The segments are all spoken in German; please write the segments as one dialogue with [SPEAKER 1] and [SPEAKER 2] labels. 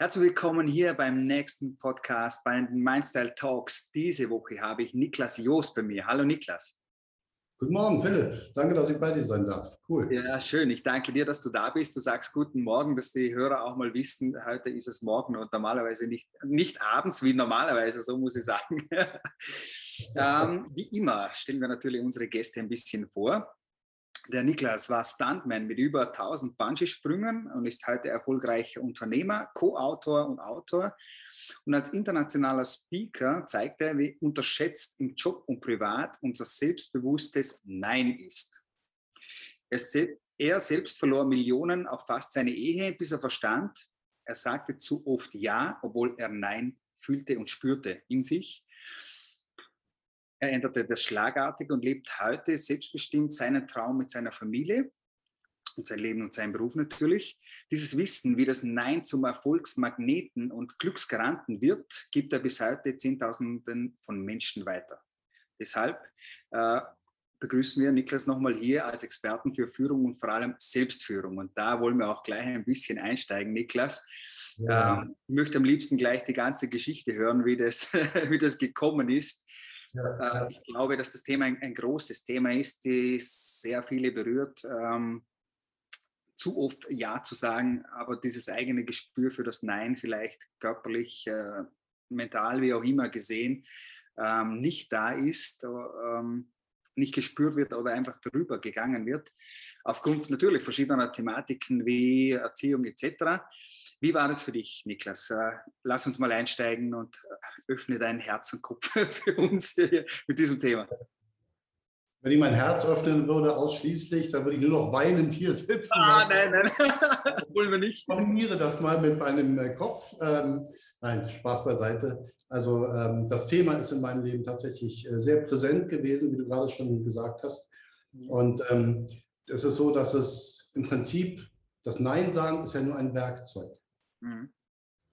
[SPEAKER 1] Herzlich willkommen hier beim nächsten Podcast bei den Mindstyle Talks. Diese Woche habe ich Niklas Joost bei mir. Hallo Niklas.
[SPEAKER 2] Guten Morgen, Philipp. Danke, dass ich bei dir sein darf.
[SPEAKER 1] Cool. Ja, schön. Ich danke dir, dass du da bist. Du sagst guten Morgen, dass die Hörer auch mal wissen, heute ist es morgen und normalerweise nicht, nicht abends wie normalerweise, so muss ich sagen. ähm, wie immer stellen wir natürlich unsere Gäste ein bisschen vor. Der Niklas war Stuntman mit über 1000 Bungee-Sprüngen und ist heute erfolgreicher Unternehmer, Co-Autor und Autor. Und als internationaler Speaker zeigt er, wie unterschätzt im Job und privat unser selbstbewusstes Nein ist. Er selbst verlor Millionen auf fast seine Ehe, bis er verstand, er sagte zu oft Ja, obwohl er Nein fühlte und spürte in sich. Er änderte das schlagartig und lebt heute selbstbestimmt seinen Traum mit seiner Familie und sein Leben und seinen Beruf natürlich. Dieses Wissen, wie das Nein zum Erfolgsmagneten und Glücksgaranten wird, gibt er bis heute Zehntausenden von Menschen weiter. Deshalb äh, begrüßen wir Niklas nochmal hier als Experten für Führung und vor allem Selbstführung. Und da wollen wir auch gleich ein bisschen einsteigen, Niklas. Ja. Ähm, ich möchte am liebsten gleich die ganze Geschichte hören, wie das, wie das gekommen ist. Ja, äh, Ich glaube, dass das Thema ein, ein, großes Thema ist, die sehr viele berührt. Ähm, zu oft Ja zu sagen, aber dieses eigene Gespür für das Nein vielleicht körperlich, äh, mental, wie auch immer gesehen, ähm, nicht da ist, ähm, nicht gespürt wird oder einfach darüber gegangen wird, aufgrund natürlich verschiedener Thematiken wie Erziehung etc. Wie war das für dich, Niklas? Äh, lass uns mal einsteigen und äh, öffne dein Herz und Kopf für uns mit diesem Thema.
[SPEAKER 2] Wenn ich mein Herz öffnen würde, ausschließlich, dann würde ich nur noch weinend hier sitzen.
[SPEAKER 1] Ah, nein, nein, wollen wir nicht.
[SPEAKER 2] Ich kombiniere das mal mit meinem äh, Kopf. Ähm, nein, Spaß beiseite. Also ähm, das Thema ist in meinem Leben tatsächlich sehr präsent gewesen, wie du gerade schon gesagt hast. Und ähm, es ist so, dass es im Prinzip, das Nein sagen ist ja nur ein Werkzeug mhm.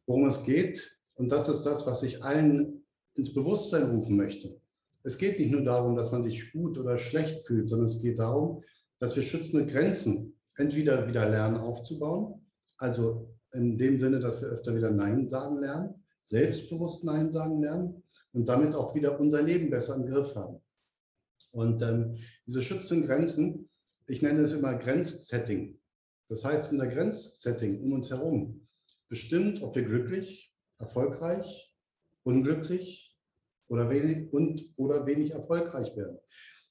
[SPEAKER 2] worum es geht. Und das ist das, was ich allen ins Bewusstsein rufen möchte. Es geht nicht nur darum, dass man sich gut oder schlecht fühlt, sondern es geht darum, dass wir schützende Grenzen entweder wieder lernen aufzubauen, also in dem Sinne, dass wir öfter wieder Nein sagen lernen, selbstbewusst Nein sagen lernen und damit auch wieder unser Leben besser im Griff haben. Und ähm, diese schützenden Grenzen, ich nenne es immer Grenzsetting. Das heißt, unser Grenzsetting um uns herum bestimmt, ob wir glücklich, erfolgreich, unglücklich oder wenig, und, oder wenig erfolgreich werden.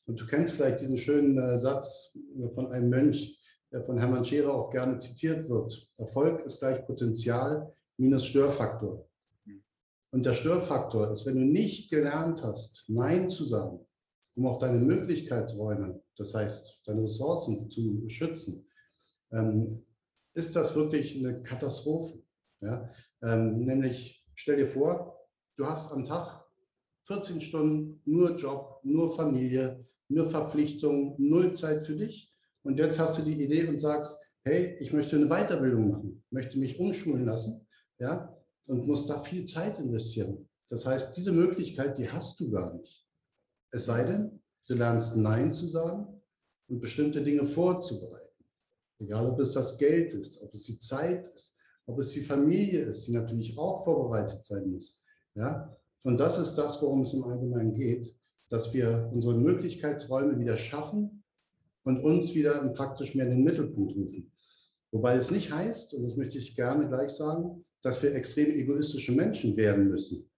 [SPEAKER 2] Und du kennst vielleicht diesen schönen äh, Satz von einem Mönch, der von Hermann Scherer auch gerne zitiert wird. Erfolg ist gleich Potenzial minus Störfaktor. Und der Störfaktor ist, wenn du nicht gelernt hast, Nein zu sagen, um auch deine Möglichkeitsräume, das heißt deine Ressourcen zu schützen, ähm, ist das wirklich eine Katastrophe. Ja? Ähm, nämlich, stell dir vor, du hast am Tag 14 Stunden nur Job, nur Familie, nur Verpflichtungen, null Zeit für dich. Und jetzt hast du die Idee und sagst, hey, ich möchte eine Weiterbildung machen, möchte mich umschulen lassen, ja, und muss da viel Zeit investieren. Das heißt, diese Möglichkeit, die hast du gar nicht. Es sei denn, du lernst Nein zu sagen und bestimmte Dinge vorzubereiten. Egal, ob es das Geld ist, ob es die Zeit ist, ob es die Familie ist, die natürlich auch vorbereitet sein muss. Ja? Und das ist das, worum es im Allgemeinen geht, dass wir unsere Möglichkeitsräume wieder schaffen und uns wieder praktisch mehr in den Mittelpunkt rufen. Wobei es nicht heißt, und das möchte ich gerne gleich sagen, dass wir extrem egoistische Menschen werden müssen.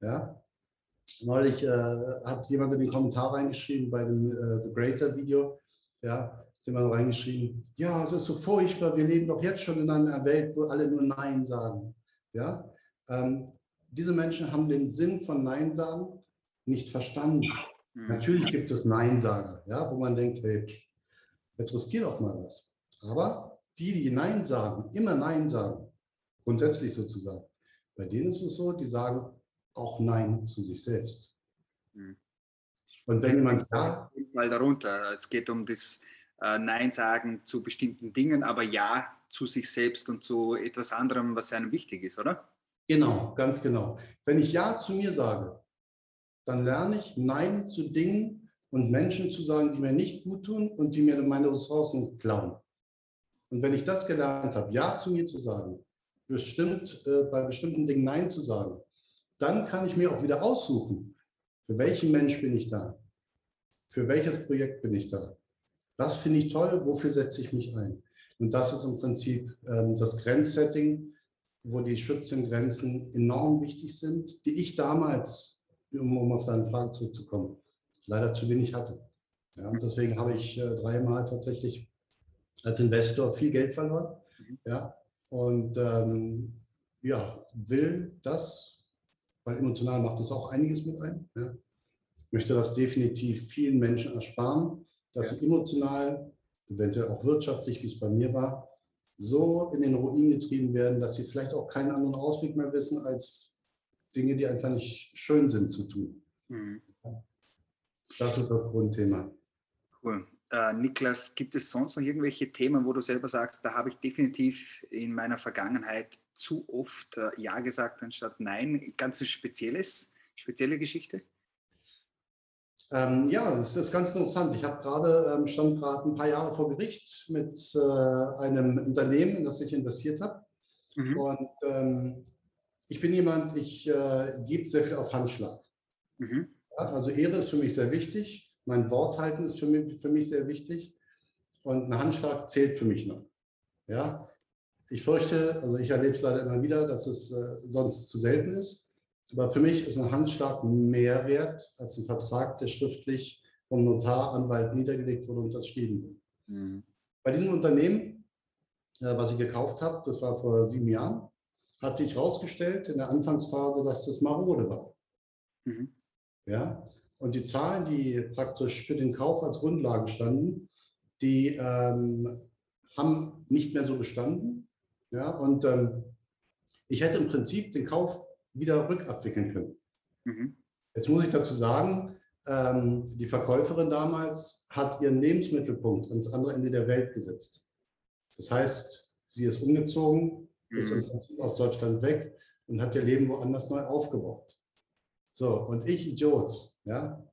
[SPEAKER 2] Ja? Neulich äh, hat jemand in den Kommentar reingeschrieben bei dem äh, The Greater Video, ja, jemand reingeschrieben, ja, es ist so furchtbar, wir leben doch jetzt schon in einer Welt, wo alle nur Nein sagen. Ja? Ähm, diese Menschen haben den Sinn von Nein sagen nicht verstanden. Mhm. Natürlich gibt es Nein-Sager, ja, wo man denkt, hey, jetzt riskier doch mal was. Aber die, die Nein sagen, immer Nein sagen, grundsätzlich sozusagen, bei denen ist es so, die sagen auch Nein zu sich selbst.
[SPEAKER 1] Mhm. Und wenn jemand sagt. Mal darunter, es geht um das äh, Nein sagen zu bestimmten Dingen, aber Ja zu sich selbst und zu etwas anderem, was einem wichtig ist, oder?
[SPEAKER 2] Genau, ganz genau. Wenn ich Ja zu mir sage, dann lerne ich Nein zu Dingen und Menschen zu sagen, die mir nicht gut tun und die mir meine Ressourcen klauen. Und wenn ich das gelernt habe, Ja zu mir zu sagen, bestimmt, äh, bei bestimmten Dingen Nein zu sagen, dann kann ich mir auch wieder aussuchen, für welchen Mensch bin ich da, für welches Projekt bin ich da. Was finde ich toll, wofür setze ich mich ein. Und das ist im Prinzip ähm, das Grenzsetting, wo die Schützengrenzen enorm wichtig sind, die ich damals, um, um auf deine Frage zurückzukommen, leider zu wenig hatte. Ja, und deswegen habe ich äh, dreimal tatsächlich als Investor viel Geld verloren. Mhm. Ja, und ähm, ja, will das, weil emotional macht das auch einiges mit ein. Ja. Möchte das definitiv vielen Menschen ersparen, dass ja. sie emotional, eventuell auch wirtschaftlich, wie es bei mir war, so in den Ruin getrieben werden, dass sie vielleicht auch keinen anderen Ausweg mehr wissen, als Dinge, die einfach nicht schön sind, zu tun. Mhm. Das ist das Grundthema.
[SPEAKER 1] Cool. Äh, Niklas, gibt es sonst noch irgendwelche Themen, wo du selber sagst, da habe ich definitiv in meiner Vergangenheit zu oft äh, Ja gesagt anstatt Nein? Ganz spezielles, spezielle Geschichte?
[SPEAKER 2] Ähm, ja, das ist ganz interessant. Ich habe gerade, ähm, stand gerade ein paar Jahre vor Gericht mit äh, einem Unternehmen, in das ich investiert habe. Mhm. Und ähm, ich bin jemand, ich äh, gebe sehr viel auf Handschlag. Mhm. Ja, also Ehre ist für mich sehr wichtig. Mein Wort halten ist für mich, für mich sehr wichtig. Und ein Handschlag zählt für mich noch. Ja, ich fürchte, also ich erlebe es leider immer wieder, dass es äh, sonst zu selten ist. Aber für mich ist ein Handschlag mehr wert als ein Vertrag, der schriftlich vom Notar, Anwalt niedergelegt wurde und unterschrieben wurde. Mhm. Bei diesem Unternehmen, äh, was ich gekauft habe, das war vor sieben Jahren, hat sich herausgestellt in der Anfangsphase, dass das marode war. Mhm. Ja, und die Zahlen, die praktisch für den Kauf als Grundlage standen, die ähm, haben nicht mehr so bestanden. Ja, und ähm, ich hätte im Prinzip den Kauf wieder rückabwickeln können. Mhm. Jetzt muss ich dazu sagen, ähm, die Verkäuferin damals hat ihren Lebensmittelpunkt ans andere Ende der Welt gesetzt. Das heißt, sie ist umgezogen, mhm. ist im Prinzip aus Deutschland weg und hat ihr Leben woanders neu aufgebaut. So, und ich, Idiot, ja,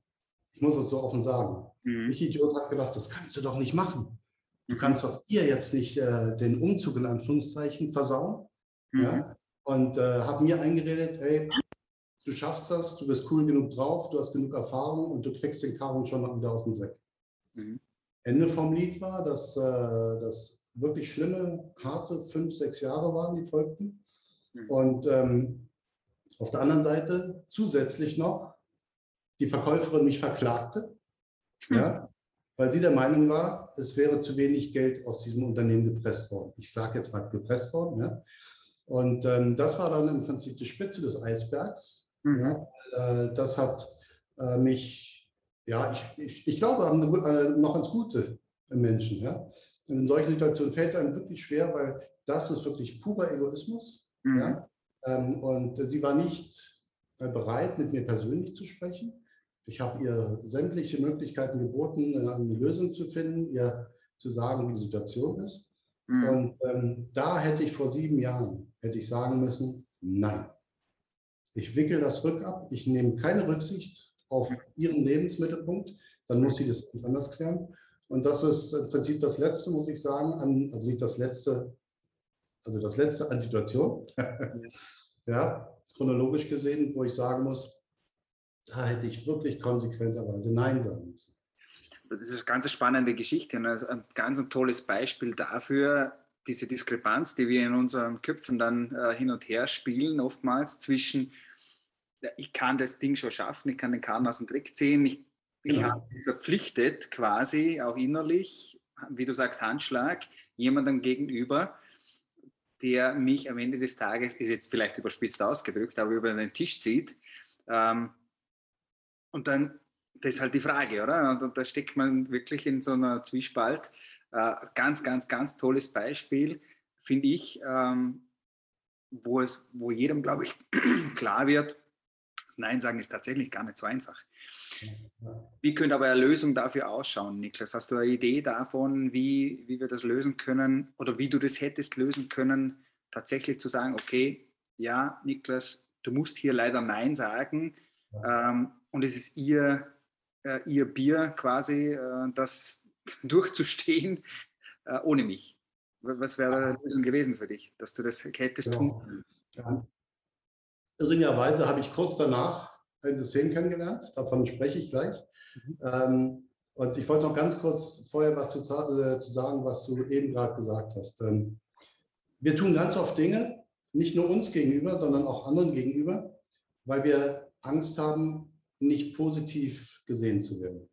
[SPEAKER 2] ich muss es so offen sagen, mhm. ich, Idiot, habe gedacht, das kannst du doch nicht machen. Du mhm. kannst doch ihr jetzt nicht äh, den Umzug in Anführungszeichen versauen. Ja? Und äh, habe mir eingeredet, hey, du schaffst das, du bist cool genug drauf, du hast genug Erfahrung und du kriegst den Karren schon wieder aus dem Dreck. Mhm. Ende vom Lied war, dass äh, das wirklich schlimme, harte fünf, sechs Jahre waren, die folgten. Mhm. Und ähm, auf der anderen Seite zusätzlich noch die Verkäuferin mich verklagte, mhm. ja, weil sie der Meinung war, es wäre zu wenig Geld aus diesem Unternehmen gepresst worden. Ich sage jetzt mal gepresst worden. Ja. Und ähm, das war dann im Prinzip die Spitze des Eisbergs. Mhm. Ja, äh, das hat äh, mich, ja, ich, ich, ich glaube, äh, noch ins Gute im Menschen. Ja. Und in solchen Situationen fällt es einem wirklich schwer, weil das ist wirklich purer Egoismus. Mhm. Ja. Ähm, und sie war nicht äh, bereit, mit mir persönlich zu sprechen. Ich habe ihr sämtliche Möglichkeiten geboten, äh, eine Lösung zu finden, ihr zu sagen, wie die Situation ist. Mhm. Und ähm, da hätte ich vor sieben Jahren hätte ich sagen müssen, nein. Ich wickel das rückab, ich nehme keine Rücksicht auf ihren Lebensmittelpunkt, dann muss sie das anders klären. Und das ist im Prinzip das Letzte, muss ich sagen, an, also nicht das Letzte, also das Letzte an Situation, ja, chronologisch gesehen, wo ich sagen muss, da hätte ich wirklich konsequenterweise Nein sagen müssen.
[SPEAKER 1] Das ist eine ganz spannende Geschichte und ein ganz tolles Beispiel dafür, diese Diskrepanz, die wir in unseren Köpfen dann äh, hin und her spielen, oftmals zwischen, ich kann das Ding schon schaffen, ich kann den Kahn aus dem Dreck ziehen, ich, ich genau. habe mich verpflichtet, quasi auch innerlich, wie du sagst, Handschlag, jemandem gegenüber, der mich am Ende des Tages, ist jetzt vielleicht überspitzt ausgedrückt, aber über den Tisch zieht. Ähm, und dann, das ist halt die Frage, oder? Und da steckt man wirklich in so einer Zwiespalt äh, ganz, ganz, ganz tolles Beispiel, finde ich, ähm, wo, es, wo jedem, glaube ich, klar wird, das Nein sagen ist tatsächlich gar nicht so einfach. Wie könnte aber eine Lösung dafür ausschauen, Niklas? Hast du eine Idee davon, wie, wie wir das lösen können oder wie du das hättest lösen können, tatsächlich zu sagen, okay, ja, Niklas, du musst hier leider Nein sagen ähm, und es ist ihr, äh, ihr Bier quasi, äh, das, durchzustehen äh, ohne mich? Was wäre eine Lösung gewesen für dich, dass du das hättest tun
[SPEAKER 2] können? Irringerweise habe ich kurz danach ein System kennengelernt, davon spreche ich gleich. Mhm. Ähm, und ich wollte noch ganz kurz vorher was zu, äh, zu sagen, was du eben gerade gesagt hast. Ähm, wir tun ganz oft Dinge, nicht nur uns gegenüber, sondern auch anderen gegenüber, weil wir Angst haben, nicht positiv gesehen zu werden.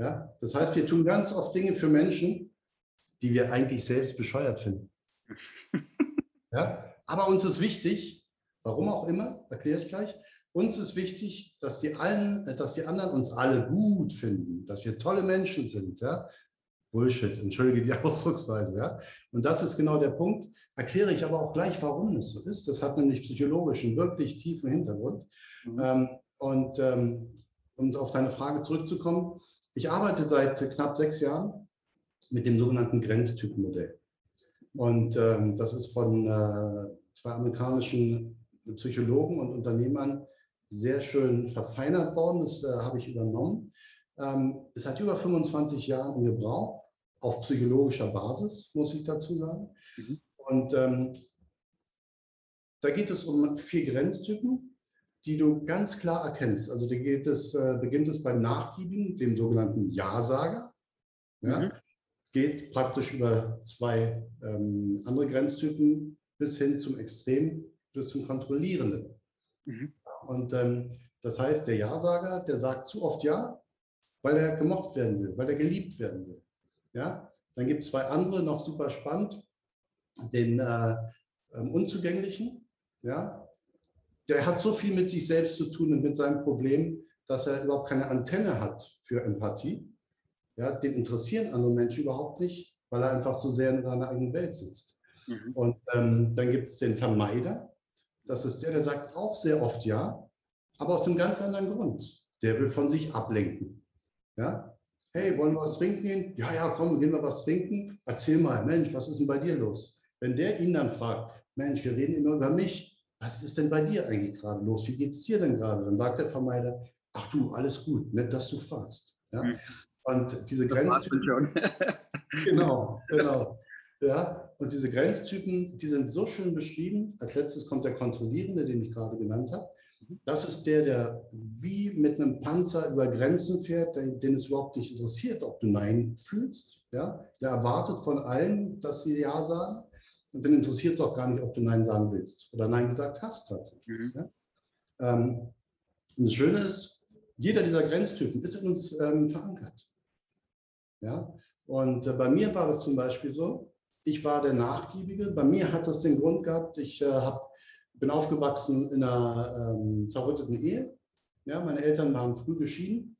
[SPEAKER 2] Ja? Das heißt, wir tun ganz oft Dinge für Menschen, die wir eigentlich selbst bescheuert finden. ja? Aber uns ist wichtig, warum auch immer, erkläre ich gleich, uns ist wichtig, dass die, allen, dass die anderen uns alle gut finden, dass wir tolle Menschen sind. Ja? Bullshit, entschuldige die Ausdrucksweise. Ja? Und das ist genau der Punkt. Erkläre ich aber auch gleich, warum es so ist. Das hat nämlich psychologischen, wirklich tiefen Hintergrund. Mhm. Ähm, und ähm, um auf deine Frage zurückzukommen, ich arbeite seit knapp sechs Jahren mit dem sogenannten Grenztypenmodell. Und ähm, das ist von äh, zwei amerikanischen Psychologen und Unternehmern sehr schön verfeinert worden. Das äh, habe ich übernommen. Ähm, es hat über 25 Jahre in Gebrauch, auf psychologischer Basis, muss ich dazu sagen. Mhm. Und ähm, da geht es um vier Grenztypen, die du ganz klar erkennst. Also da geht es, äh, beginnt es beim Nachgiebigen, dem sogenannten Ja-Sager. Ja? Mhm. Geht praktisch über zwei ähm, andere Grenztypen bis hin zum Extrem, bis zum Kontrollierenden. Mhm. Und ähm, das heißt, der Ja-Sager, der sagt zu oft Ja, weil er gemocht werden will, weil er geliebt werden will. Ja? Dann gibt es zwei andere, noch super spannend, den äh, ähm, Unzugänglichen. Ja? Der hat so viel mit sich selbst zu tun und mit seinem Problem, dass er überhaupt keine Antenne hat für Empathie. Ja? Den interessieren andere Menschen überhaupt nicht, weil er einfach so sehr in seiner eigenen Welt sitzt. Mhm. Und ähm, dann gibt es den Vermeider. Das ist der, der sagt auch sehr oft ja, aber aus einem ganz anderen Grund. Der will von sich ablenken. Ja? Hey, wollen wir was trinken gehen? Ja, ja, komm, gehen wir was trinken. Erzähl mal, Mensch, was ist denn bei dir los? Wenn der ihn dann fragt, Mensch, wir reden immer über mich. Was ist denn bei dir eigentlich gerade los? Wie geht es dir denn gerade? Dann sagt der Vermeider, ach du, alles gut, nett, dass du fragst. Ja? Mhm. Und diese Grenztypen. genau, genau. Ja, und diese Grenztypen, die sind so schön beschrieben. Als letztes kommt der Kontrollierende, den ich gerade genannt habe. Das ist der, der wie mit einem Panzer über Grenzen fährt, den es überhaupt nicht interessiert, ob du Nein fühlst. Ja? Der erwartet von allen, dass sie Ja sagen. Und dann interessiert es auch gar nicht, ob du Nein sagen willst oder Nein gesagt hast tatsächlich. Mhm. Ja? Ähm, und das Schöne ist, jeder dieser Grenztypen ist in uns ähm, verankert. Ja? Und äh, bei mir war das zum Beispiel so, ich war der Nachgiebige. Bei mir hat das den Grund gehabt, ich äh, habe bin aufgewachsen in einer ähm, zerrütteten Ehe. Ja, meine Eltern waren früh geschieden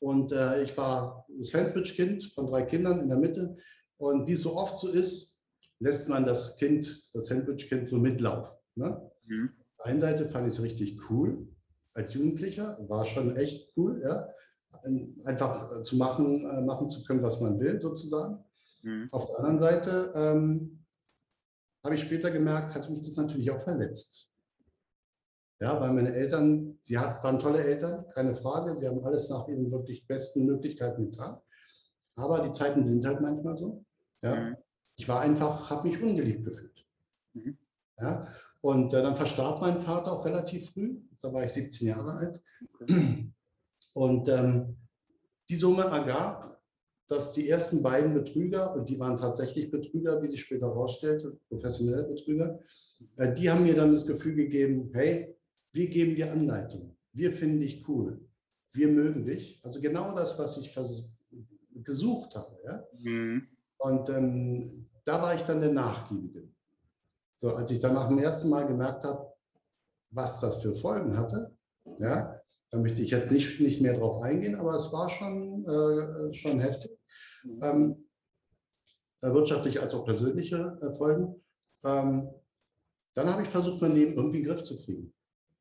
[SPEAKER 2] und äh, ich war Sandwich-Kind von drei Kindern in der Mitte. Und wie es so oft so ist, lässt man das Kind, das Sandwich-Kind so mitlaufen. Ne? Mhm. Auf der einen Seite fand ich es richtig cool als Jugendlicher, war schon echt cool, ja? einfach zu machen, äh, machen zu können, was man will, sozusagen. Mhm. Auf der anderen Seite ähm, habe ich später gemerkt, hat mich das natürlich auch verletzt. Ja, weil meine Eltern, sie hat, waren tolle Eltern, keine Frage, sie haben alles nach ihren wirklich besten Möglichkeiten getan. Aber die Zeiten sind halt manchmal so. Ja. Mhm. Ich war einfach, habe mich ungeliebt gefühlt. Mhm. Ja. Und äh, dann verstarb mein Vater auch relativ früh, da war ich 17 Jahre alt. Okay. Und ähm, die Summe ergab, dass die ersten beiden Betrüger, und die waren tatsächlich Betrüger, wie sich später herausstellte, professionelle Betrüger, äh, die haben mir dann das Gefühl gegeben, hey, wir geben dir Anleitung, wir finden dich cool, wir mögen dich. Also genau das, was ich gesucht habe. Ja? Mhm. Und ähm, da war ich dann der Nachgiebige. So, als ich dann nach dem ersten Mal gemerkt habe, was das für Folgen hatte, ja, da möchte ich jetzt nicht, nicht mehr drauf eingehen, aber es war schon, äh, schon heftig ähm, äh, wirtschaftliche als auch persönliche Folgen. Ähm, dann habe ich versucht, mein Leben irgendwie in den Griff zu kriegen.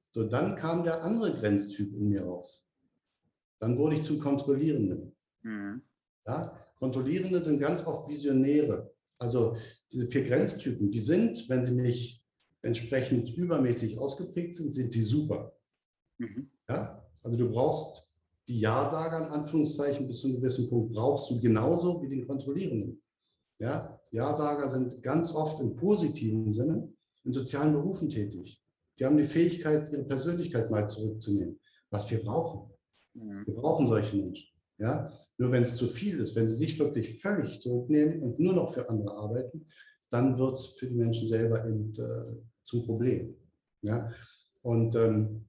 [SPEAKER 2] So, dann kam der andere Grenztyp in mir raus. Dann wurde ich zum Kontrollierenden. Mhm. Ja? Kontrollierende sind ganz oft Visionäre. Also diese vier Grenztypen, die sind, wenn sie nicht entsprechend übermäßig ausgeprägt sind, sind sie super. Mhm. Ja? Also du brauchst die Ja-Sager in Anführungszeichen bis zu einem gewissen Punkt brauchst du genauso wie den Kontrollierenden. Ja, Ja-Sager sind ganz oft im positiven Sinne in sozialen Berufen tätig. Die haben die Fähigkeit, ihre Persönlichkeit mal zurückzunehmen, was wir brauchen. Mhm. Wir brauchen solche Menschen. Ja? Nur wenn es zu viel ist, wenn sie sich wirklich völlig zurücknehmen und nur noch für andere arbeiten, dann wird es für die Menschen selber eben, äh, zum Problem. Ja? Und ähm,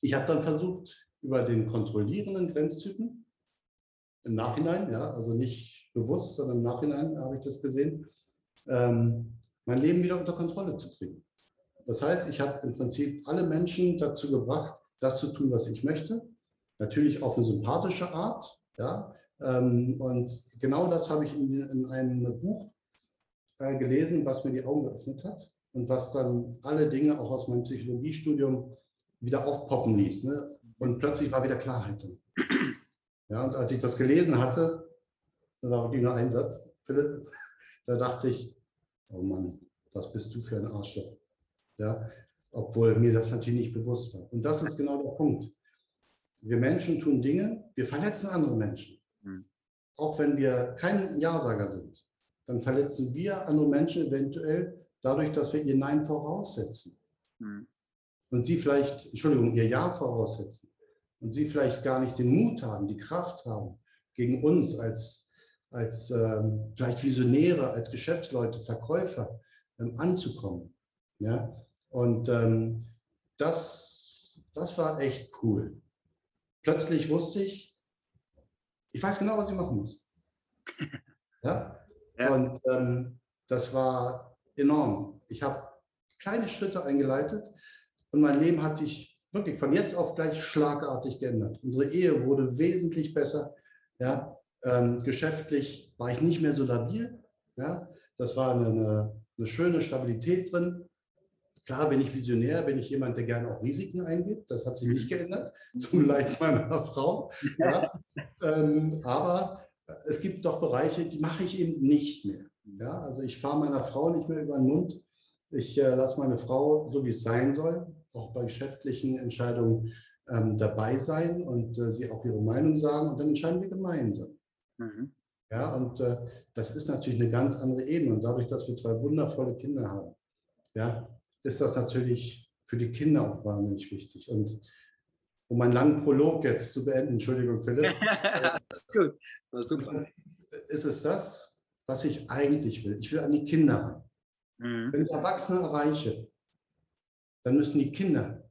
[SPEAKER 2] ich habe dann versucht, über den kontrollierenden Grenztypen im Nachhinein, ja, also nicht bewusst, sondern im Nachhinein habe ich das gesehen, ähm, mein Leben wieder unter Kontrolle zu kriegen. Das heißt, ich habe im Prinzip alle Menschen dazu gebracht, das zu tun, was ich möchte. Natürlich auf eine sympathische Art. Ja? Ähm, und genau das habe ich in, in einem Buch äh, gelesen, was mir die Augen geöffnet hat und was dann alle Dinge auch aus meinem Psychologiestudium wieder aufpoppen ließ. Ne? Und plötzlich war wieder Klarheit drin. Ja, und als ich das gelesen hatte, das war wirklich nur ein Satz, Philipp, da dachte ich, oh Mann, was bist du für ein Arschloch. Ja, obwohl mir das natürlich nicht bewusst war. Und das ist genau der Punkt. Wir Menschen tun Dinge, wir verletzen andere Menschen. Mhm. Auch wenn wir kein Ja-Sager sind, dann verletzen wir andere Menschen eventuell dadurch, dass wir ihr Nein voraussetzen. Mhm. Und sie vielleicht, Entschuldigung, ihr Ja voraussetzen. Und sie vielleicht gar nicht den Mut haben, die Kraft haben, gegen uns als, als ähm, vielleicht Visionäre, als Geschäftsleute, Verkäufer ähm, anzukommen. Ja? Und ähm, das, das war echt cool. Plötzlich wusste ich, ich weiß genau, was ich machen muss. Ja? ja. Und ähm, das war enorm. Ich habe kleine Schritte eingeleitet und mein Leben hat sich wirklich von jetzt auf gleich schlagartig geändert. Unsere Ehe wurde wesentlich besser. Ja? Ähm, geschäftlich war ich nicht mehr so labil. Ja? Das war eine, eine, eine schöne Stabilität drin. Klar bin ich Visionär, bin ich jemand, der gerne auch Risiken eingeht. Das hat sich nicht geändert, zum Leid meiner Frau. Ja. ähm, aber es gibt doch Bereiche, die mache ich eben nicht mehr. Ja, also ich fahre meiner Frau nicht mehr über den Mund. Ich äh, lasse meine Frau, so wie es sein soll, auch bei geschäftlichen Entscheidungen ähm, dabei sein und äh, sie auch ihre Meinung sagen und dann entscheiden wir gemeinsam. Mhm. Ja, und äh, das ist natürlich eine ganz andere Ebene. Und dadurch, dass wir zwei wundervolle Kinder haben, ja, ist das natürlich für die Kinder auch wahnsinnig wichtig. Und um einen langen Prolog jetzt zu beenden, Entschuldigung, Philipp. das ist gut, war super. Ist es das, was ich eigentlich will? Ich will an die Kinder ran. Mhm. Wenn ich Erwachsene erreiche, dann müssen die Kinder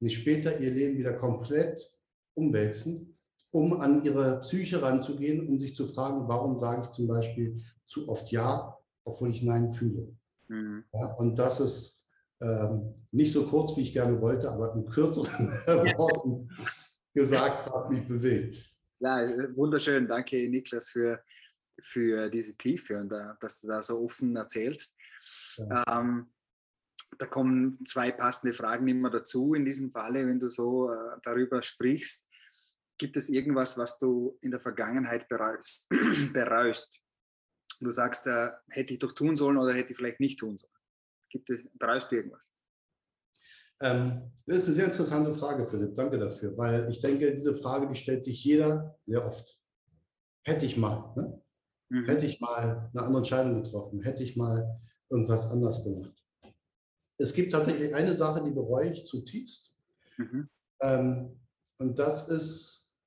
[SPEAKER 2] nicht später ihr Leben wieder komplett umwälzen, um an ihre Psyche ranzugehen, um sich zu fragen, warum sage ich zum Beispiel zu oft Ja, obwohl ich Nein fühle. Mhm. Ja, und das ist ähm, nicht so kurz, wie ich gerne wollte, aber in kürzeren Worten gesagt, hat mich bewegt.
[SPEAKER 1] Ja, wunderschön. Danke, Niklas, für, für diese Tiefe und uh, dass du da so offen erzählst. Ja. Ähm, da kommen zwei passende Fragen immer dazu in diesem Falle, wenn du so uh, darüber sprichst. Gibt es irgendwas, was du in der Vergangenheit bereust? bereust? Du sagst, uh, hätte ich doch tun sollen oder hätte ich vielleicht nicht tun sollen? Gibt es, brauchst du irgendwas?
[SPEAKER 2] Ähm, das ist eine sehr interessante Frage, Philipp. Danke dafür, weil ich denke, diese Frage, die stellt sich jeder sehr oft. Hätte ich mal, ne? mhm. hätte ich mal eine andere Entscheidung getroffen, hätte ich mal irgendwas anders gemacht. Es gibt tatsächlich eine Sache, die bereue ich zutiefst. Mhm. Ähm, und das ist,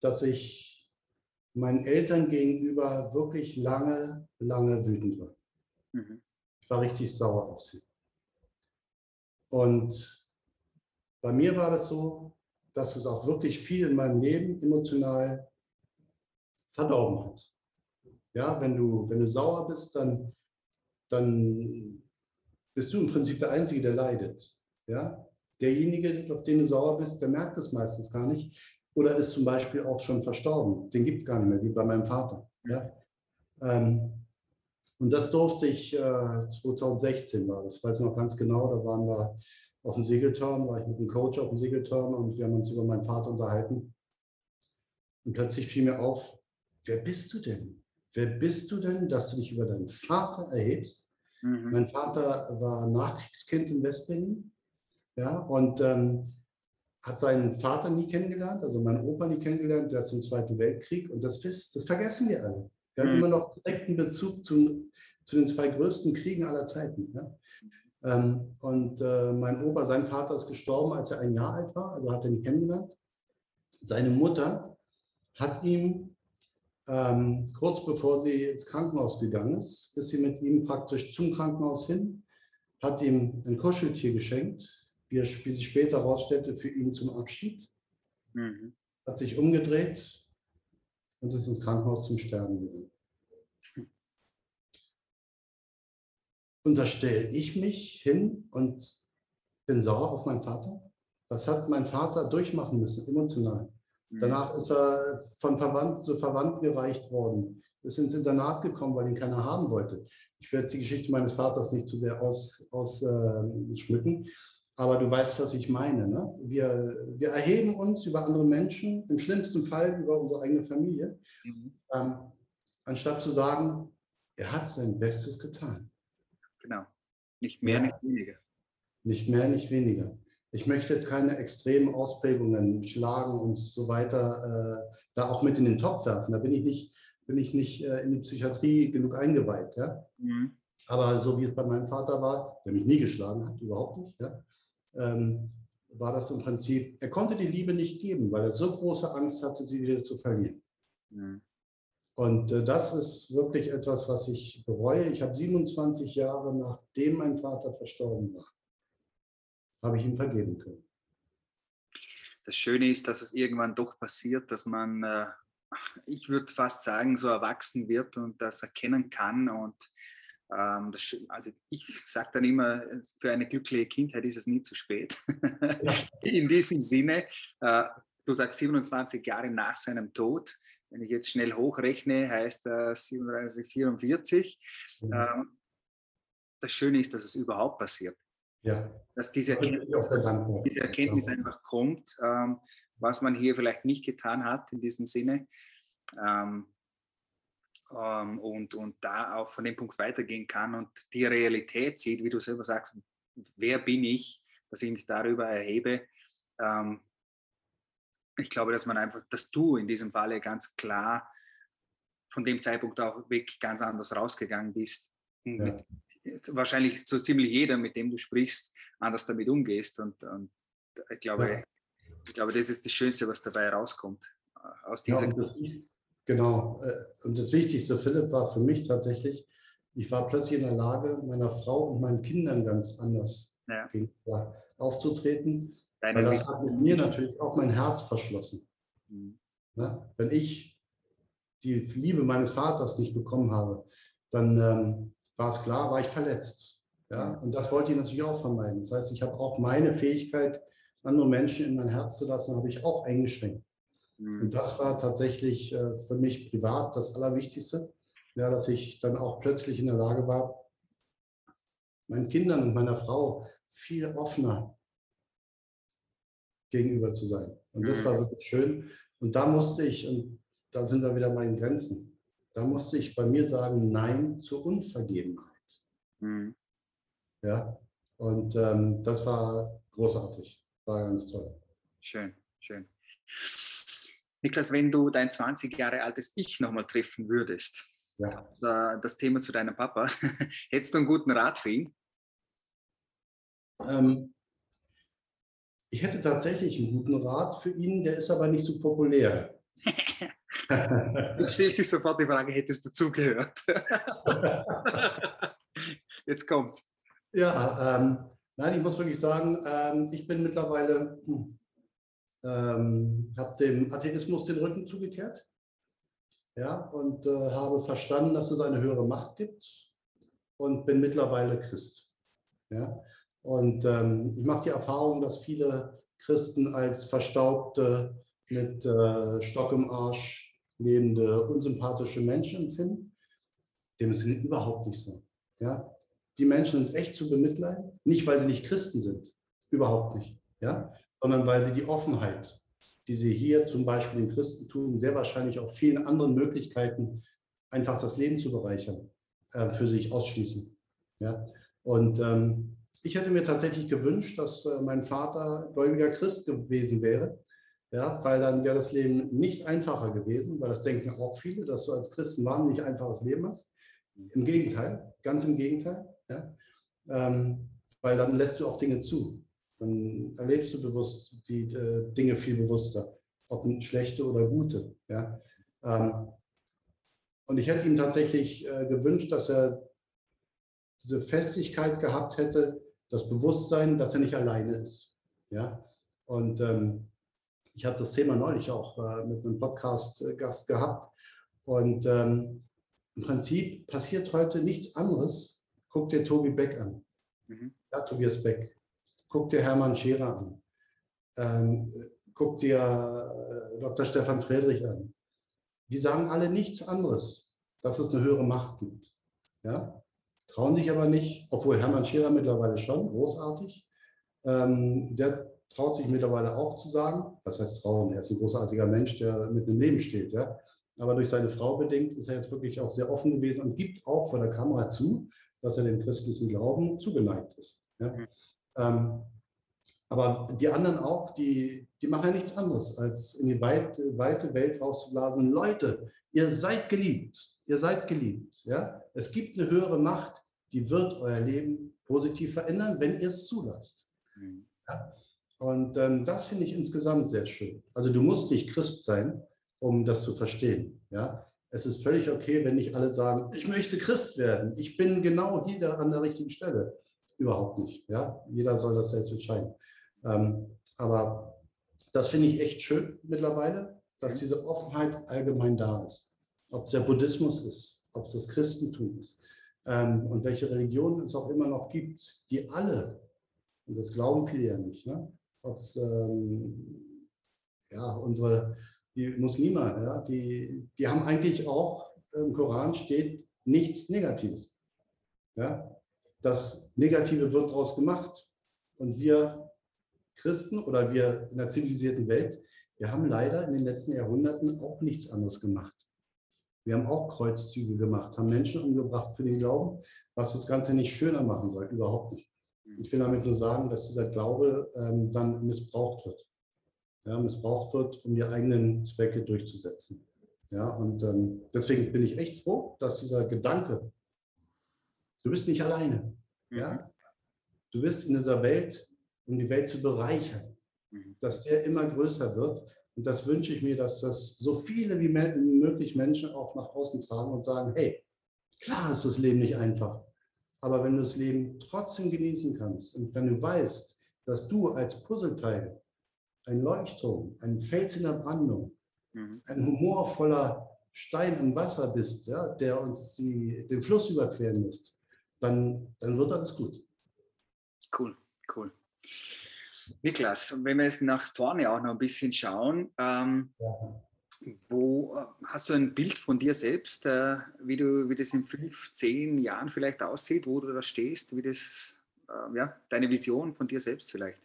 [SPEAKER 2] dass ich meinen Eltern gegenüber wirklich lange, lange wütend war. Mhm war richtig sauer auf sie. Und bei mir war das so, dass es auch wirklich viel in meinem Leben emotional verdorben hat. Ja, wenn du, wenn du sauer bist, dann, dann bist du im Prinzip der Einzige, der leidet. Ja? Derjenige, auf den du sauer bist, der merkt es meistens gar nicht oder ist zum Beispiel auch schon verstorben. Den gibt es gar nicht mehr, wie bei meinem Vater. Ja? Ähm, und das durfte ich äh, 2016 war das, weiß ich noch ganz genau, da waren wir auf dem Segelturm, war ich mit einem Coach auf dem Segelturm und wir haben uns über meinen Vater unterhalten. Und plötzlich fiel mir auf, wer bist du denn? Wer bist du denn, dass du dich über deinen Vater erhebst? Mhm. Mein Vater war Nachkriegskind in Westberlin ja, und ähm, hat seinen Vater nie kennengelernt, also meinen Opa nie kennengelernt, der ist im Zweiten Weltkrieg und das, das vergessen wir alle. Wir haben mhm. immer noch direkten Bezug zu, zu den zwei größten Kriegen aller Zeiten. Ja? Ähm, und äh, mein Opa, sein Vater ist gestorben, als er ein Jahr alt war, also hat er ihn kennengelernt. Seine Mutter hat ihm ähm, kurz bevor sie ins Krankenhaus gegangen ist, ist sie mit ihm praktisch zum Krankenhaus hin, hat ihm ein Kuscheltier geschenkt, wie, er, wie sich später herausstellte, für ihn zum Abschied. Mhm. Hat sich umgedreht und ist ins Krankenhaus zum Sterben gegangen. Und da stelle ich mich hin und bin sauer auf meinen Vater. Was hat mein Vater durchmachen müssen, emotional? Mhm. Danach ist er von Verwandten zu Verwandten gereicht worden, ist ins Internat gekommen, weil ihn keiner haben wollte. Ich werde jetzt die Geschichte meines Vaters nicht zu sehr ausschmücken, aus, äh, aber du weißt, was ich meine. Ne? Wir, wir erheben uns über andere Menschen, im schlimmsten Fall über unsere eigene Familie, mhm. ähm, anstatt zu sagen, er hat sein Bestes getan.
[SPEAKER 1] Genau. Nicht mehr, ja. nicht weniger.
[SPEAKER 2] Nicht mehr, nicht weniger. Ich möchte jetzt keine extremen Ausprägungen schlagen und so weiter äh, da auch mit in den Topf werfen. Da bin ich nicht, bin ich nicht äh, in die Psychiatrie genug eingeweiht. Ja? Mhm. Aber so wie es bei meinem Vater war, der mich nie geschlagen hat, überhaupt nicht, ja? Ähm, war das im Prinzip, er konnte die Liebe nicht geben, weil er so große Angst hatte, sie wieder zu verlieren. Mhm. Und äh, das ist wirklich etwas, was ich bereue. Ich habe 27 Jahre nachdem mein Vater verstorben war, habe ich ihm vergeben können.
[SPEAKER 1] Das Schöne ist, dass es irgendwann doch passiert, dass man, äh, ich würde fast sagen, so erwachsen wird und das erkennen kann. Und ähm, das, also ich sage dann immer, für eine glückliche Kindheit ist es nie zu spät. In diesem Sinne, äh, du sagst 27 Jahre nach seinem Tod. Wenn ich jetzt schnell hochrechne, heißt das 37, 44. Mhm. Ähm, das Schöne ist, dass es überhaupt passiert. Ja. Dass diese Erkenntnis, diese Erkenntnis einfach kommt, ähm, was man hier vielleicht nicht getan hat in diesem Sinne. Ähm, ähm, und, und da auch von dem Punkt weitergehen kann und die Realität sieht, wie du selber sagst, wer bin ich, dass ich mich darüber erhebe. Ähm, ich glaube, dass man einfach, dass du in diesem Falle ganz klar von dem Zeitpunkt auch wirklich ganz anders rausgegangen bist. Ja. Mit, wahrscheinlich so ziemlich jeder, mit dem du sprichst, anders damit umgehst. Und, und ich, glaube, ja. ich glaube, das ist das Schönste, was dabei rauskommt. Äh, aus dieser ja,
[SPEAKER 2] Genau. Äh, und das Wichtigste, Philipp, war für mich tatsächlich, ich war plötzlich in der Lage, meiner Frau und meinen Kindern ganz anders ja. aufzutreten. Deine weil das hat mit mir natürlich auch mein Herz verschlossen. Mhm. Na, wenn ich die Liebe meines Vaters nicht bekommen habe, dann ähm, war es klar, war ich verletzt. Ja? Und das wollte ich natürlich auch vermeiden. Das heißt, ich habe auch meine Fähigkeit, andere Menschen in mein Herz zu lassen, habe ich auch eingeschränkt. Mhm. Und das war tatsächlich äh, für mich privat das Allerwichtigste, ja, dass ich dann auch plötzlich in der Lage war, meinen Kindern und meiner Frau viel offener gegenüber zu sein. Und das war mhm. wirklich schön. Und da musste ich, und da sind wir wieder bei den Grenzen, da musste ich bei mir sagen, nein zur Unvergebenheit. Mhm. Ja, und ähm, das war großartig, war ganz toll.
[SPEAKER 1] Schön, schön. Niklas, wenn du dein 20 Jahre altes Ich nochmal treffen würdest, ja. das Thema zu deinem Papa, hättest du einen guten Rat für ihn?
[SPEAKER 2] Ähm, ich hätte tatsächlich einen guten Rat für ihn, der ist aber nicht so populär.
[SPEAKER 1] Jetzt stellt sich sofort die Frage, hättest du zugehört? Jetzt kommt's.
[SPEAKER 2] Ja, ähm, nein, ich muss wirklich sagen, ähm, ich bin mittlerweile, hm, ähm, habe dem Atheismus den Rücken zugekehrt ja, und äh, habe verstanden, dass es eine höhere Macht gibt und bin mittlerweile Christ. Ja. Und ähm, ich mache die Erfahrung, dass viele Christen als verstaubte, mit äh, Stock im Arsch lebende, unsympathische Menschen empfinden. Dem ist überhaupt nicht so. Ja? Die Menschen sind echt zu bemitleiden, nicht weil sie nicht Christen sind, überhaupt nicht, ja? Sondern weil sie die Offenheit, die sie hier zum Beispiel im Christentum, sehr wahrscheinlich auch vielen anderen Möglichkeiten, einfach das Leben zu bereichern, äh, für sich ausschließen. Ja? Und ähm, ich hätte mir tatsächlich gewünscht, dass äh, mein Vater gläubiger Christ gewesen wäre, ja, weil dann wäre das Leben nicht einfacher gewesen, weil das denken auch viele, dass du als Christ ein wahnsinnig einfaches Leben hast. Im Gegenteil, ganz im Gegenteil. Ja? Ähm, weil dann lässt du auch Dinge zu. Dann erlebst du bewusst die äh, Dinge viel bewusster, ob schlechte oder gute. Ja? Ähm, und ich hätte ihm tatsächlich äh, gewünscht, dass er diese Festigkeit gehabt hätte, das Bewusstsein, dass er nicht alleine ist. Ja? Und ähm, ich habe das Thema neulich auch äh, mit einem Podcast-Gast gehabt. Und ähm, im Prinzip passiert heute nichts anderes. Guck dir Tobi Beck an. Mhm. Ja, Tobias Beck. Guck dir Hermann Scherer an. Ähm, guck dir äh, Dr. Stefan Friedrich an. Die sagen alle nichts anderes, dass es eine höhere Macht gibt. Ja? Trauen sich aber nicht, obwohl Hermann Scherer mittlerweile schon, großartig. Ähm, der traut sich mittlerweile auch zu sagen, was heißt trauen, er ist ein großartiger Mensch, der mit dem Leben steht. Ja? Aber durch seine Frau bedingt ist er jetzt wirklich auch sehr offen gewesen und gibt auch vor der Kamera zu, dass er dem christlichen Glauben zugeneigt ist. Ja? Ähm, aber die anderen auch, die, die machen ja nichts anderes, als in die weite, weite Welt rauszublasen. Leute, ihr seid geliebt. Ihr seid geliebt. Ja? Es gibt eine höhere Macht, die wird euer Leben positiv verändern, wenn ihr es zulasst. Mhm. Ja? Und ähm, das finde ich insgesamt sehr schön. Also du musst nicht Christ sein, um das zu verstehen. Ja? Es ist völlig okay, wenn nicht alle sagen, ich möchte Christ werden. Ich bin genau hier an der richtigen Stelle. Überhaupt nicht. Ja? Jeder soll das selbst entscheiden. Ähm, aber das finde ich echt schön mittlerweile, dass diese Offenheit allgemein da ist. Ob es der Buddhismus ist, ob es das Christentum ist ähm, und welche Religionen es auch immer noch gibt, die alle, und das glauben viele ja nicht, ne? ob es ähm, ja, unsere die Muslime, ja, die, die haben eigentlich auch, im Koran steht nichts Negatives. Ja? Das Negative wird daraus gemacht. Und wir Christen oder wir in der zivilisierten Welt, wir haben leider in den letzten Jahrhunderten auch nichts anderes gemacht. Wir haben auch Kreuzzüge gemacht, haben Menschen umgebracht für den Glauben, was das Ganze nicht schöner machen soll, überhaupt nicht. Ich will damit nur sagen, dass dieser Glaube ähm, dann missbraucht wird ja, missbraucht wird, um die eigenen Zwecke durchzusetzen. Ja, und ähm, deswegen bin ich echt froh, dass dieser Gedanke, du bist nicht alleine. Mhm. Ja? Du bist in dieser Welt, um die Welt zu bereichern, mhm. dass der immer größer wird. Und das wünsche ich mir, dass das so viele wie möglich Menschen auch nach außen tragen und sagen, hey, klar ist das Leben nicht einfach. Aber wenn du das Leben trotzdem genießen kannst und wenn du weißt, dass du als Puzzleteil ein Leuchtturm, ein Fels in der Brandung, mhm. ein humorvoller Stein im Wasser bist, ja, der uns die, den Fluss überqueren lässt, dann, dann wird alles gut.
[SPEAKER 1] Cool, cool. Niklas, wenn wir jetzt nach vorne auch noch ein bisschen schauen, ähm, ja. wo hast du ein Bild von dir selbst, äh, wie, du, wie das in fünf, zehn Jahren vielleicht aussieht, wo du da stehst, wie das, äh, ja, deine Vision von dir selbst vielleicht?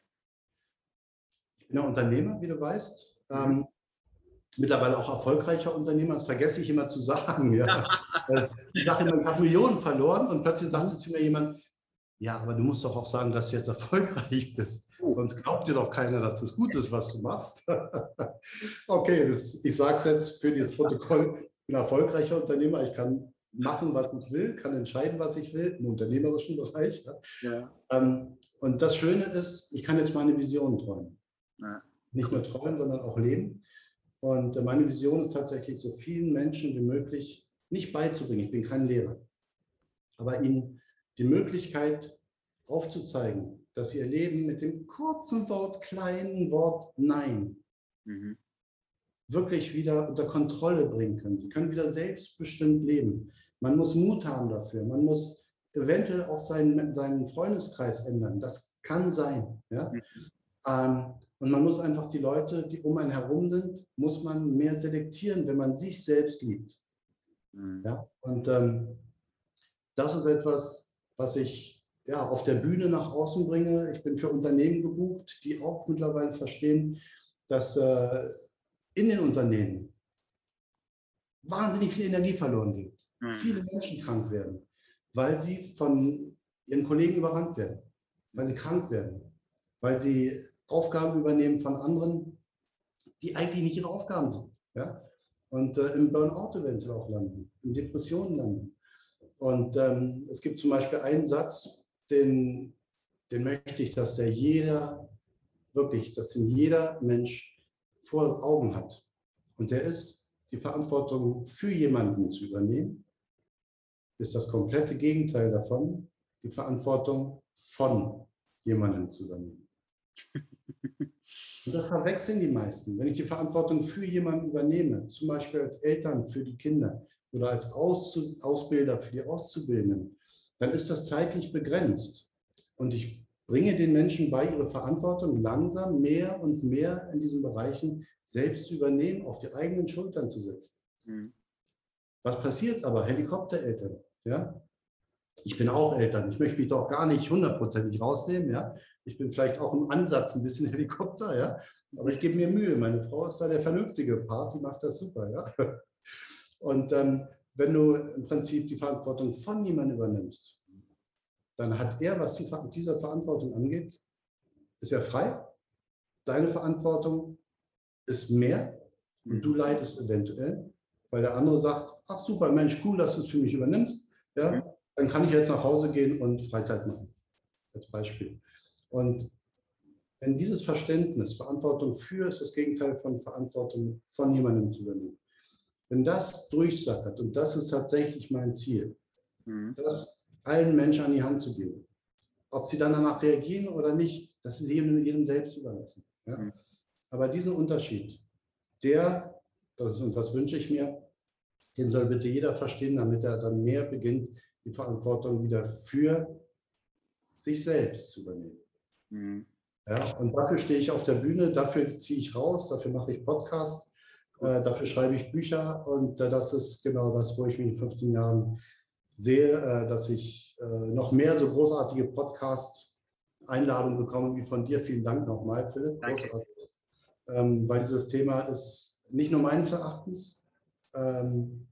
[SPEAKER 2] Ich bin ja Unternehmer, wie du weißt. Mhm. Ähm, mittlerweile auch erfolgreicher Unternehmer, das vergesse ich immer zu sagen. Ja. Ich sage immer, ich habe Millionen verloren und plötzlich sagt mhm. zu mir jemand, ja, aber du musst doch auch sagen, dass du jetzt erfolgreich bist. Oh. Sonst glaubt dir doch keiner, dass das gut ist, was du machst. okay, das, ich sage es jetzt für dieses Protokoll. Ich bin erfolgreicher Unternehmer. Ich kann machen, was ich will, kann entscheiden, was ich will, im unternehmerischen Bereich. Ja. Ähm, und das Schöne ist, ich kann jetzt meine Vision träumen. Ja. Nicht nur träumen, sondern auch leben. Und meine Vision ist tatsächlich, so vielen Menschen wie möglich nicht beizubringen. Ich bin kein Lehrer, aber ihnen die Möglichkeit aufzuzeigen, dass sie ihr Leben mit dem kurzen Wort, kleinen Wort Nein mhm. wirklich wieder unter Kontrolle bringen können. Sie können wieder selbstbestimmt leben. Man muss Mut haben dafür. Man muss eventuell auch seinen, seinen Freundeskreis ändern. Das kann sein. Ja? Mhm. Ähm, und man muss einfach die Leute, die um einen herum sind, muss man mehr selektieren, wenn man sich selbst liebt. Mhm. Ja? Und ähm, das ist etwas, was ich ja, auf der Bühne nach außen bringe. Ich bin für Unternehmen gebucht, die auch mittlerweile verstehen, dass äh, in den Unternehmen wahnsinnig viel Energie verloren geht. Mhm. Viele Menschen krank werden, weil sie von ihren Kollegen überrannt werden, weil sie krank werden, weil sie Aufgaben übernehmen von anderen, die eigentlich nicht ihre Aufgaben sind. Ja? Und äh, im Burnout eventuell auch landen, in Depressionen landen. Und ähm, es gibt zum Beispiel einen Satz, den, den möchte ich, dass der jeder, wirklich, dass den jeder Mensch vor Augen hat. Und der ist, die Verantwortung für jemanden zu übernehmen, ist das komplette Gegenteil davon, die Verantwortung von jemandem zu übernehmen. Und das verwechseln die meisten. Wenn ich die Verantwortung für jemanden übernehme, zum Beispiel als Eltern für die Kinder oder als Ausbilder für die Auszubildenden, dann ist das zeitlich begrenzt. Und ich bringe den Menschen bei, ihre Verantwortung langsam mehr und mehr in diesen Bereichen selbst zu übernehmen, auf die eigenen Schultern zu setzen. Mhm. Was passiert aber? Helikoptereltern, ja? Ich bin auch Eltern. Ich möchte mich doch gar nicht hundertprozentig rausnehmen, ja? Ich bin vielleicht auch im Ansatz ein bisschen Helikopter, ja? Aber ich gebe mir Mühe. Meine Frau ist da der vernünftige Part, die macht das super, ja? Und ähm, wenn du im Prinzip die Verantwortung von jemandem übernimmst, dann hat er, was die, diese Verantwortung angeht, ist er frei. Deine Verantwortung ist mehr und du leidest eventuell, weil der andere sagt, ach super, Mensch, cool, dass du es für mich übernimmst. Ja, dann kann ich jetzt nach Hause gehen und Freizeit machen. Als Beispiel. Und wenn dieses Verständnis, Verantwortung für ist das Gegenteil von Verantwortung von jemandem zu übernehmen. Wenn das durchsackert, und das ist tatsächlich mein Ziel, mhm. das allen Menschen an die Hand zu geben. Ob sie dann danach reagieren oder nicht, das ist jedem, jedem selbst überlassen. Ja? Mhm. Aber diesen Unterschied, der, das, und das wünsche ich mir, den soll bitte jeder verstehen, damit er dann mehr beginnt, die Verantwortung wieder für sich selbst zu übernehmen. Mhm. Ja, und dafür stehe ich auf der Bühne, dafür ziehe ich raus, dafür mache ich Podcasts, äh, dafür schreibe ich Bücher und äh, das ist genau das, wo ich mich in 15 Jahren sehe, äh, dass ich äh, noch mehr so großartige Podcast-Einladungen bekomme wie von dir. Vielen Dank nochmal, Philipp. Großartig. Ähm, weil dieses Thema ist nicht nur meines Erachtens ähm,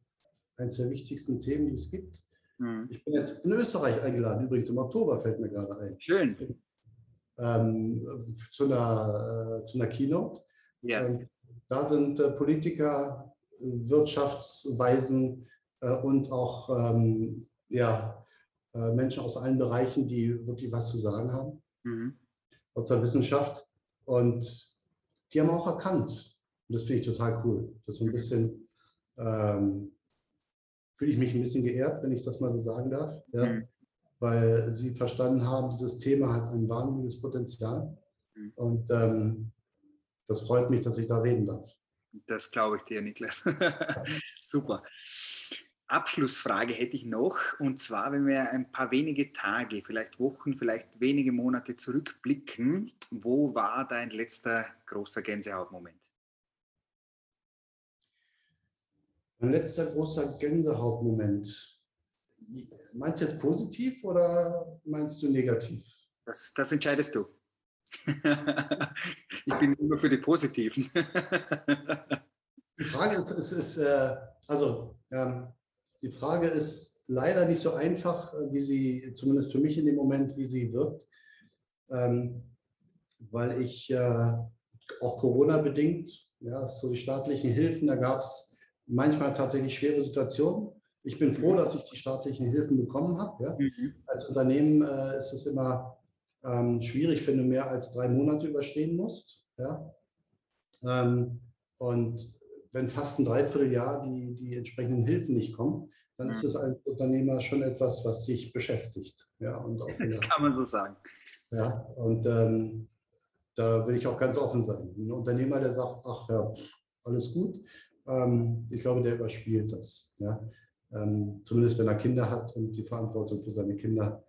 [SPEAKER 2] eines der wichtigsten Themen, die es gibt. Mhm. Ich bin jetzt in Österreich eingeladen, übrigens im Oktober fällt mir gerade ein.
[SPEAKER 1] Schön.
[SPEAKER 2] Ähm, zu, einer, äh, zu einer Keynote. Ja. Ähm, da sind äh, Politiker, Wirtschaftsweisen, äh, und auch ähm, ja, äh, Menschen aus allen Bereichen, die wirklich was zu sagen haben, mhm. aus der Wissenschaft. Und die haben auch erkannt, und das finde ich total cool, dass so ein bisschen, ähm, fühle ich mich ein bisschen geehrt, wenn ich das mal so sagen darf, ja, mhm. Weil sie verstanden haben, dieses Thema hat ein wahnsinniges Potenzial. Mhm. Und ähm, das freut mich, dass ich da reden darf.
[SPEAKER 1] Das glaube ich dir, Niklas. Super. Abschlussfrage hätte ich noch, und zwar, wenn wir ein paar wenige Tage, vielleicht Wochen, vielleicht wenige Monate zurückblicken, wo war dein letzter großer Gänsehautmoment?
[SPEAKER 2] Mein letzter großer Gänsehautmoment. Meinst du jetzt positiv oder meinst du negativ?
[SPEAKER 1] Das, das entscheidest du. ich bin immer für die positiven.
[SPEAKER 2] die Frage ist, ist, ist äh, also ähm, die Frage ist leider nicht so einfach, äh, wie sie, zumindest für mich in dem Moment, wie sie wirkt, ähm, weil ich äh, auch Corona-bedingt, ja, so die staatlichen Hilfen, da gab es manchmal tatsächlich schwere Situationen. Ich bin froh, dass ich die staatlichen Hilfen bekommen habe. Ja. Mhm. Als Unternehmen äh, ist es immer ähm, schwierig, wenn du mehr als drei Monate überstehen musst. Ja. Ähm, und wenn fast ein Dreivierteljahr die, die entsprechenden Hilfen nicht kommen, dann ist es als Unternehmer schon etwas, was dich beschäftigt. Ja, und auch
[SPEAKER 1] das kann man so sagen.
[SPEAKER 2] Ja, und ähm, da will ich auch ganz offen sein. Ein Unternehmer, der sagt, ach ja, alles gut, ähm, ich glaube, der überspielt das. Ja? Ähm, zumindest wenn er Kinder hat und die Verantwortung für seine Kinder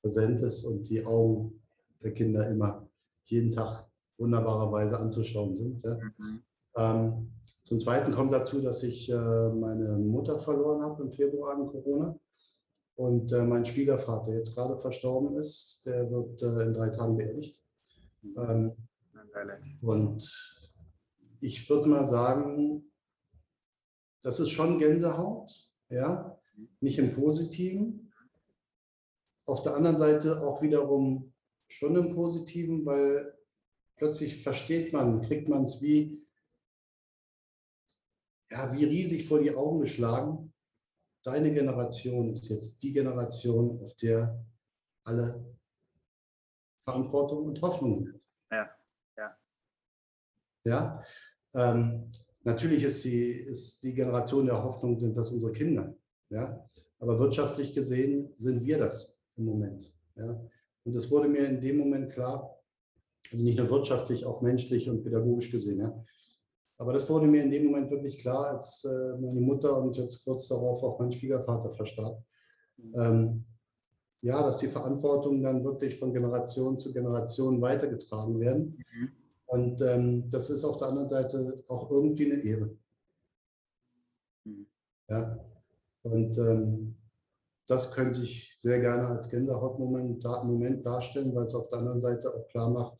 [SPEAKER 2] präsent ist und die Augen der Kinder immer jeden Tag wunderbarerweise anzuschauen sind. Ja? Mhm. Ähm, zum Zweiten kommt dazu, dass ich äh, meine Mutter verloren habe im Februar an Corona und äh, mein Schwiegervater jetzt gerade verstorben ist. Der wird äh, in drei Tagen beerdigt. Ähm, und ich würde mal sagen, das ist schon Gänsehaut, ja, nicht im Positiven. Auf der anderen Seite auch wiederum schon im Positiven, weil plötzlich versteht man, kriegt man es wie, ja, wie riesig vor die Augen geschlagen. Deine Generation ist jetzt die Generation, auf der alle Verantwortung und Hoffnung sind.
[SPEAKER 1] Ja, ja.
[SPEAKER 2] Ja, ähm, natürlich ist die, ist die Generation der Hoffnung, sind das unsere Kinder. Ja, aber wirtschaftlich gesehen sind wir das im Moment. Ja, und es wurde mir in dem Moment klar, also nicht nur wirtschaftlich, auch menschlich und pädagogisch gesehen. Ja. Aber das wurde mir in dem Moment wirklich klar, als äh, meine Mutter und jetzt kurz darauf auch mein Schwiegervater verstarb. Mhm. Ähm, ja, dass die Verantwortung dann wirklich von Generation zu Generation weitergetragen werden. Mhm. Und ähm, das ist auf der anderen Seite auch irgendwie eine Ehre. Mhm. Ja. Und ähm, das könnte ich sehr gerne als Gänsehautmoment da, Moment darstellen, weil es auf der anderen Seite auch klar macht,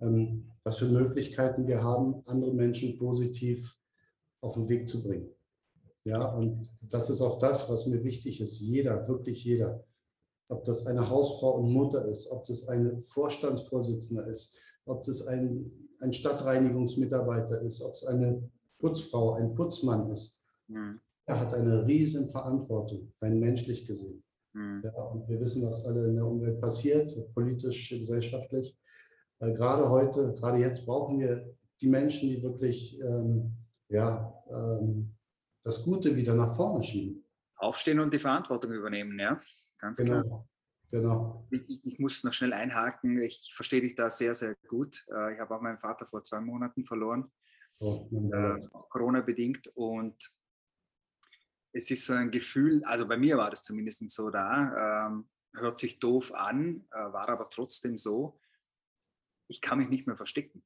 [SPEAKER 2] ähm, was für Möglichkeiten wir haben, andere Menschen positiv auf den Weg zu bringen. Ja, und das ist auch das, was mir wichtig ist. Jeder, wirklich jeder, ob das eine Hausfrau und Mutter ist, ob das ein Vorstandsvorsitzender ist, ob das ein, ein Stadtreinigungsmitarbeiter ist, ob es eine Putzfrau, ein Putzmann ist. Mhm. Er hat eine riesen Verantwortung, rein menschlich gesehen. Mhm. Ja, und wir wissen, was alle in der Umwelt passiert, politisch, gesellschaftlich. Weil gerade heute, gerade jetzt brauchen wir die Menschen, die wirklich ähm, ja, ähm, das Gute wieder nach vorne schieben.
[SPEAKER 1] Aufstehen und die Verantwortung übernehmen, ja, ganz genau. klar.
[SPEAKER 2] Genau.
[SPEAKER 1] Ich, ich, muss noch schnell einhaken. Ich verstehe dich da sehr, sehr gut. Äh, ich habe auch meinen Vater vor zwei Monaten verloren, oh, äh, Corona bedingt. Und es ist so ein Gefühl, also bei mir war das zumindest so da, ähm, hört sich doof an, äh, war aber trotzdem so ich kann mich nicht mehr verstecken.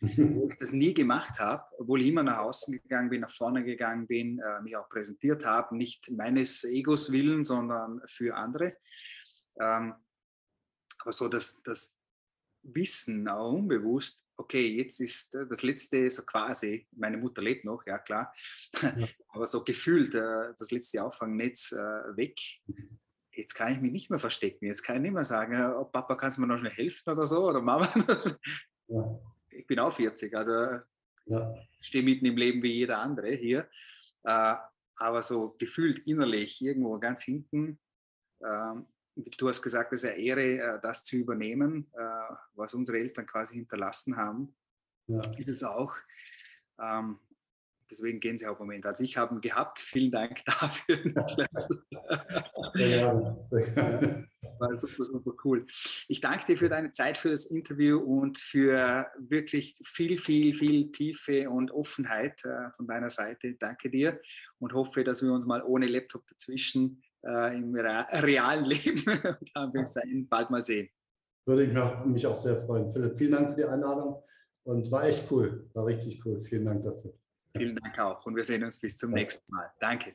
[SPEAKER 1] Wo ich das nie gemacht habe, obwohl ich immer nach außen gegangen bin, nach vorne gegangen bin, äh, mich auch präsentiert habe, nicht meines Egos willen, sondern für andere. Ähm, aber so das, das Wissen, auch unbewusst, okay, jetzt ist äh, das letzte so quasi, meine Mutter lebt noch, ja klar, ja. aber so gefühlt äh, das letzte Auffangnetz äh, weg. Jetzt kann ich mich nicht mehr verstecken. Jetzt kann ich nicht mehr sagen, oh, Papa, kannst du mir noch schnell helfen oder so? Oder Mama. Ja. Ich bin auch 40, also ja. stehe mitten im Leben wie jeder andere hier. Aber so gefühlt innerlich irgendwo ganz hinten, ähm, du hast gesagt, es ist eine Ehre, äh, das zu übernehmen, äh, was unsere Eltern quasi hinterlassen haben. Ja. Ist es auch. Ähm, deswegen gehen sie auch im Moment. Also ich habe ihn gehabt. Vielen Dank dafür. Ja, War super, super cool. Ich danke dir für deine Zeit, für das Interview und für wirklich viel, viel, viel Tiefe und Offenheit äh, von deiner Seite. Danke dir und hoffe, dass wir uns mal ohne Laptop dazwischen äh, im realen Leben bald mal sehen.
[SPEAKER 2] Würde ich mich auch sehr freuen. Philipp, vielen Dank für die Einladung und war echt cool. War richtig cool. Vielen Dank dafür.
[SPEAKER 1] Vielen Dank auch und wir sehen uns bis zum nächsten Mal. Danke.